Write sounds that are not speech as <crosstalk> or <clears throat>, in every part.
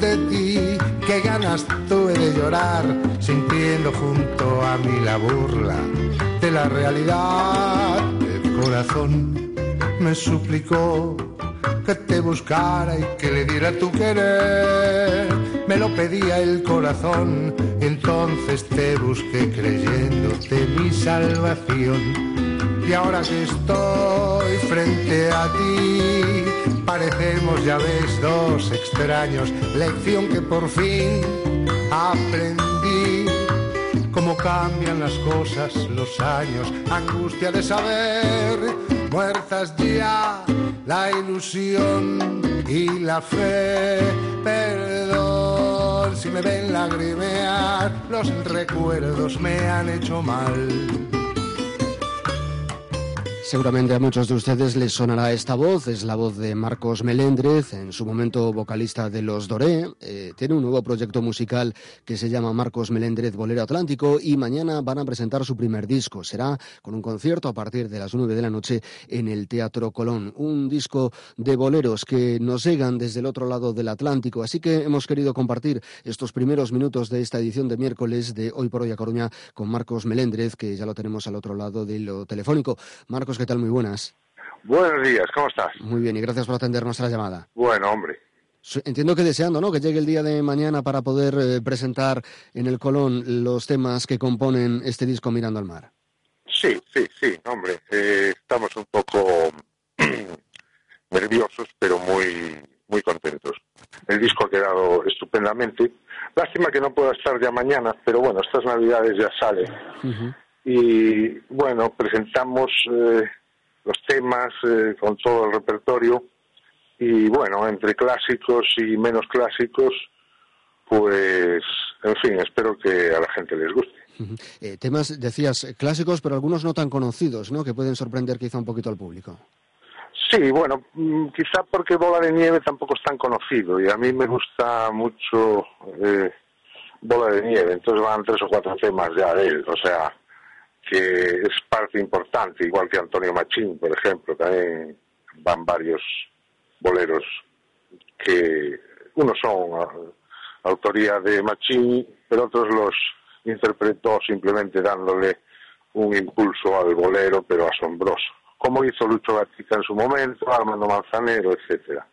de ti. Qué ganas tuve de llorar sintiendo junto a mí la burla de la realidad. El corazón me suplicó que te buscara y que le diera tu querer. Me lo pedía el corazón entonces te busqué creyéndote mi salvación. Y ahora que estoy frente a ti, parecemos, ya ves, dos extraños. Lección que por fin aprendí. Cómo cambian las cosas, los años, angustia de saber, muertas ya la ilusión y la fe. Perdón si me ven lagrimear, los recuerdos me han hecho mal. Seguramente a muchos de ustedes les sonará esta voz, es la voz de Marcos Melendrez, en su momento vocalista de Los Doré. Eh, tiene un nuevo proyecto musical que se llama Marcos Melendrez Bolero Atlántico y mañana van a presentar su primer disco. Será con un concierto a partir de las 9 de la noche en el Teatro Colón. Un disco de boleros que nos llegan desde el otro lado del Atlántico. Así que hemos querido compartir estos primeros minutos de esta edición de miércoles de Hoy por Hoy a Coruña con Marcos Melendrez, que ya lo tenemos al otro lado de lo telefónico. Marcos, ¿qué tal? Muy buenas. Buenos días, ¿cómo estás? Muy bien, y gracias por atender nuestra llamada. Bueno, hombre. Entiendo que deseando, ¿no? Que llegue el día de mañana para poder eh, presentar en el Colón los temas que componen este disco Mirando al Mar. Sí, sí, sí, hombre. Eh, estamos un poco <clears throat> nerviosos, pero muy, muy contentos. El disco ha quedado estupendamente. Lástima que no pueda estar ya mañana, pero bueno, estas navidades ya sale. Y bueno, presentamos eh, los temas eh, con todo el repertorio y bueno, entre clásicos y menos clásicos, pues en fin, espero que a la gente les guste. Eh, temas, decías, clásicos, pero algunos no tan conocidos, ¿no? Que pueden sorprender quizá un poquito al público. Sí, bueno, mm, quizá porque Bola de Nieve tampoco es tan conocido y a mí me gusta mucho eh, Bola de Nieve, entonces van tres o cuatro temas ya de él, o sea, que es parte importante, igual que Antonio Machín, por ejemplo, también van varios boleros que unos son autoría de Machín, pero otros los interpretó simplemente dándole un impulso al bolero, pero asombroso, como hizo Lucho Gatica en su momento, Armando Manzanero, etcétera.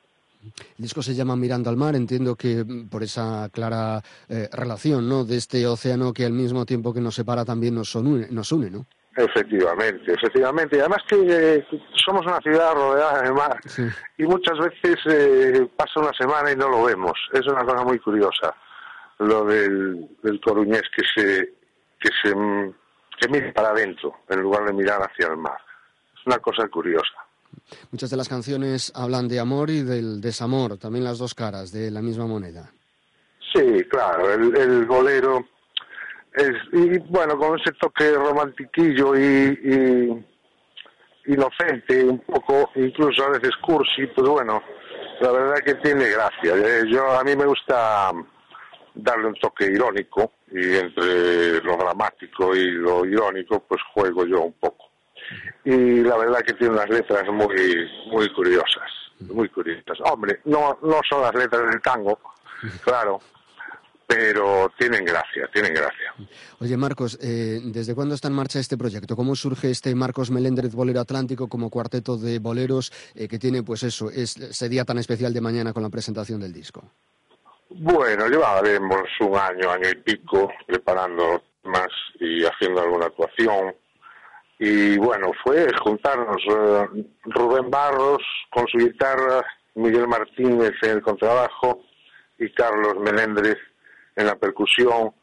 El disco se llama Mirando al Mar, entiendo que por esa clara eh, relación ¿no? de este océano que al mismo tiempo que nos separa también nos une, nos une ¿no? Efectivamente, efectivamente. Y además que eh, somos una ciudad rodeada de mar y muchas veces eh, pasa una semana y no lo vemos. Es una cosa muy curiosa lo del, del coruñés que se que se que mira para adentro en lugar de mirar hacia el mar. Es una cosa curiosa. Muchas de las canciones hablan de amor y del desamor, también las dos caras de la misma moneda. Sí, claro, el, bolero es, y bueno, con ese toque romantiquillo y, y, inocente, un poco, incluso a veces cursi, pues bueno, la verdad que tiene gracia. Eh, yo A mí me gusta darle un toque irónico y entre lo dramático y lo irónico, pues juego yo un poco y la verdad que tiene unas letras muy muy curiosas, muy curiosas. Hombre, no no son las letras del tango, claro, pero tienen gracia, tienen gracia. Oye, Marcos, eh, ¿desde cuándo está en marcha este proyecto? ¿Cómo surge este Marcos Melendrez Bolero Atlántico como cuarteto de boleros eh, que tiene, pues eso, es, ese día tan especial de mañana con la presentación del disco? Bueno, llevaremos un año, año y pico preparando más y haciendo alguna actuación y bueno, fue juntarnos eh, Rubén Barros con su guitarra, Miguel Martínez en el contrabajo y Carlos Meléndez en la percusión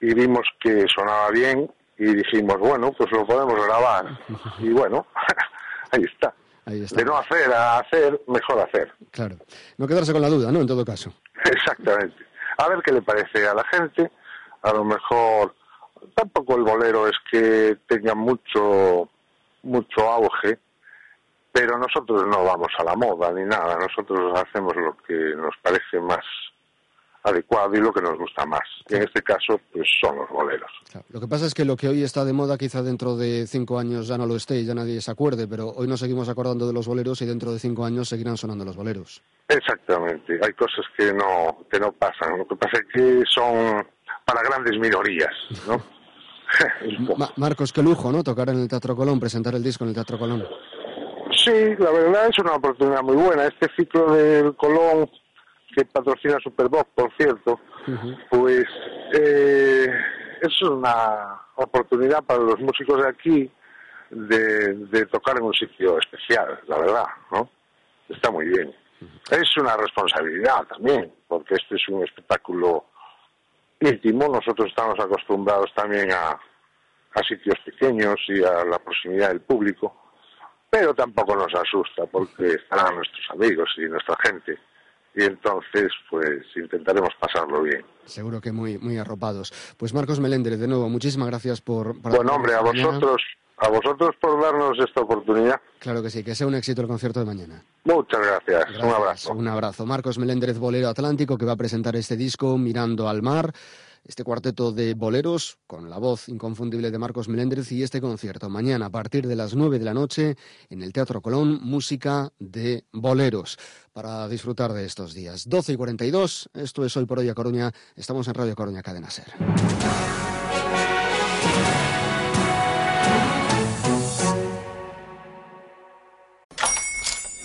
y vimos que sonaba bien y dijimos, bueno, pues lo podemos grabar. Y bueno, <laughs> ahí está. De no hacer a hacer, mejor hacer. Claro. No quedarse con la duda, ¿no? En todo caso. <laughs> Exactamente. A ver qué le parece a la gente. A lo mejor tampoco el bolero es que tenga mucho mucho auge, pero nosotros no vamos a la moda ni nada. Nosotros hacemos lo que nos parece más adecuado y lo que nos gusta más. Y en este caso, pues son los boleros. Lo que pasa es que lo que hoy está de moda quizá dentro de cinco años ya no lo esté y ya nadie se acuerde, pero hoy nos seguimos acordando de los boleros y dentro de cinco años seguirán sonando los boleros. Exactamente. Hay cosas que no, que no pasan. Lo que pasa es que son para grandes minorías, ¿no? <laughs> Marcos, qué lujo, ¿no? Tocar en el Teatro Colón, presentar el disco en el Teatro Colón. Sí, la verdad es una oportunidad muy buena. Este ciclo del Colón que patrocina Superbox, por cierto, pues eh, es una oportunidad para los músicos de aquí de, tocar en un sitio especial, la verdad, ¿no? Está muy bien. Es una responsabilidad también, porque este es un espectáculo íntimo. Nosotros estamos acostumbrados también a, a sitios pequeños y a la proximidad del público, pero tampoco nos asusta porque estarán nuestros amigos y nuestra gente y entonces pues intentaremos pasarlo bien. Seguro que muy muy arropados. Pues Marcos Meléndez, de nuevo, muchísimas gracias por... Bueno, hombre, a vosotros, a vosotros por darnos esta oportunidad. Claro que sí, que sea un éxito el concierto de mañana. Muchas gracias, un abrazo. Un abrazo. Marcos Meléndez, Bolero Atlántico, que va a presentar este disco Mirando al Mar este cuarteto de boleros con la voz inconfundible de Marcos Meléndez y este concierto mañana a partir de las 9 de la noche en el Teatro Colón, música de boleros para disfrutar de estos días. 12 y 42, esto es Hoy por Hoy a Coruña, estamos en Radio Coruña Cadena Ser.